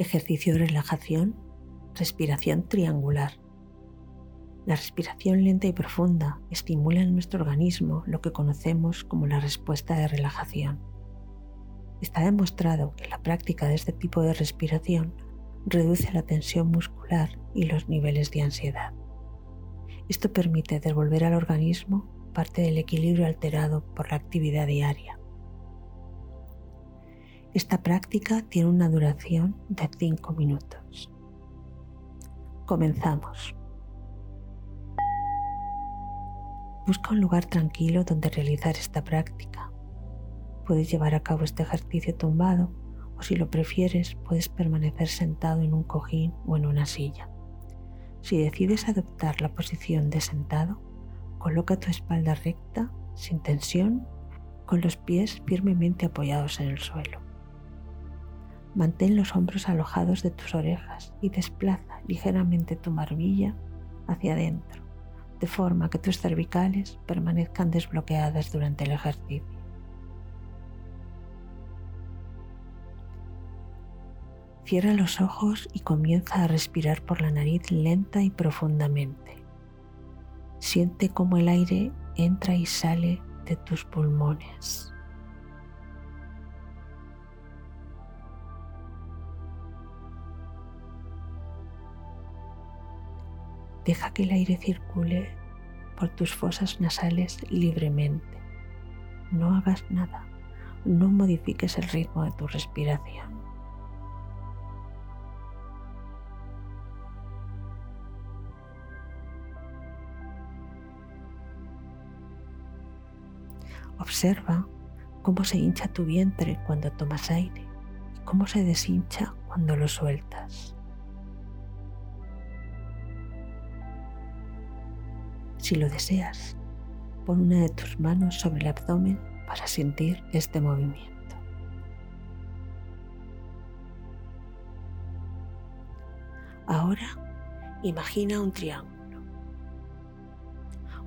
Ejercicio de relajación, respiración triangular. La respiración lenta y profunda estimula en nuestro organismo lo que conocemos como la respuesta de relajación. Está demostrado que la práctica de este tipo de respiración reduce la tensión muscular y los niveles de ansiedad. Esto permite devolver al organismo parte del equilibrio alterado por la actividad diaria. Esta práctica tiene una duración de 5 minutos. Comenzamos. Busca un lugar tranquilo donde realizar esta práctica. Puedes llevar a cabo este ejercicio tumbado o si lo prefieres puedes permanecer sentado en un cojín o en una silla. Si decides adoptar la posición de sentado, coloca tu espalda recta, sin tensión, con los pies firmemente apoyados en el suelo. Mantén los hombros alojados de tus orejas y desplaza ligeramente tu barbilla hacia adentro, de forma que tus cervicales permanezcan desbloqueadas durante el ejercicio. Cierra los ojos y comienza a respirar por la nariz lenta y profundamente. Siente cómo el aire entra y sale de tus pulmones. Deja que el aire circule por tus fosas nasales libremente. No hagas nada, no modifiques el ritmo de tu respiración. Observa cómo se hincha tu vientre cuando tomas aire y cómo se deshincha cuando lo sueltas. Si lo deseas, pon una de tus manos sobre el abdomen para sentir este movimiento. Ahora imagina un triángulo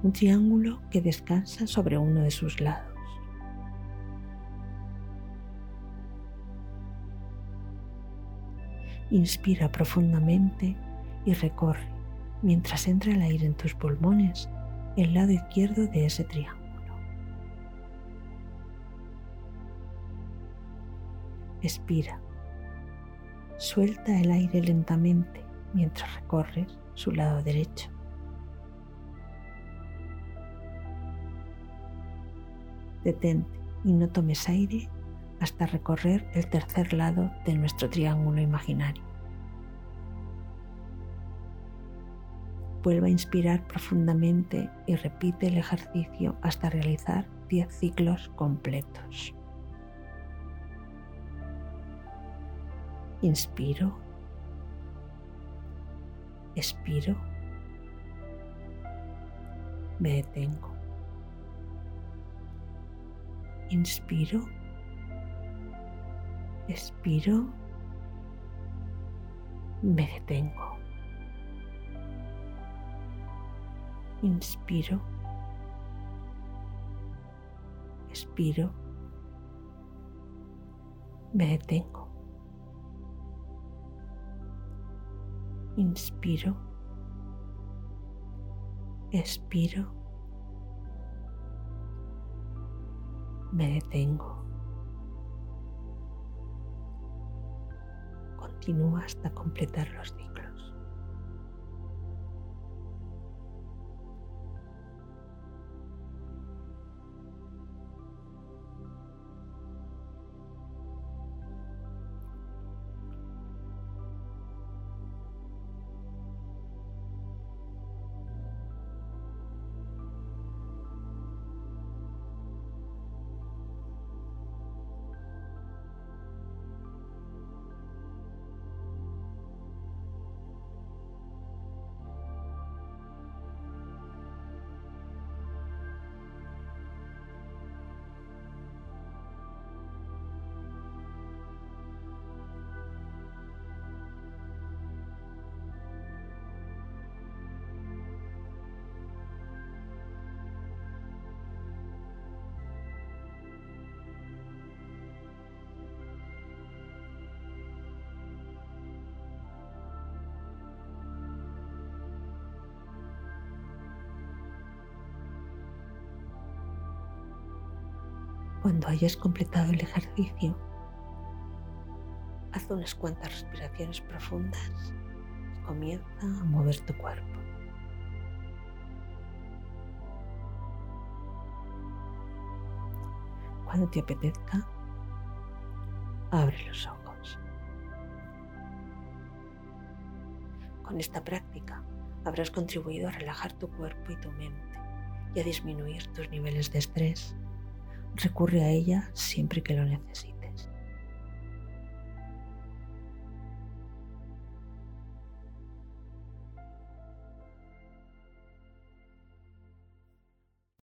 un triángulo que descansa sobre uno de sus lados. Inspira profundamente y recorre, mientras entra el aire en tus pulmones, el lado izquierdo de ese triángulo. Expira. Suelta el aire lentamente mientras recorres su lado derecho. detente y no tomes aire hasta recorrer el tercer lado de nuestro triángulo imaginario. Vuelva a inspirar profundamente y repite el ejercicio hasta realizar 10 ciclos completos. Inspiro, expiro, me detengo. Inspiro. Expiro. Me detengo. Inspiro. Expiro. Me detengo. Inspiro. Expiro. me detengo. Continúa hasta completar los días. Cuando hayas completado el ejercicio, haz unas cuantas respiraciones profundas y comienza a mover tu cuerpo. Cuando te apetezca, abre los ojos. Con esta práctica habrás contribuido a relajar tu cuerpo y tu mente y a disminuir tus niveles de estrés. Recurre a ella siempre que lo necesites.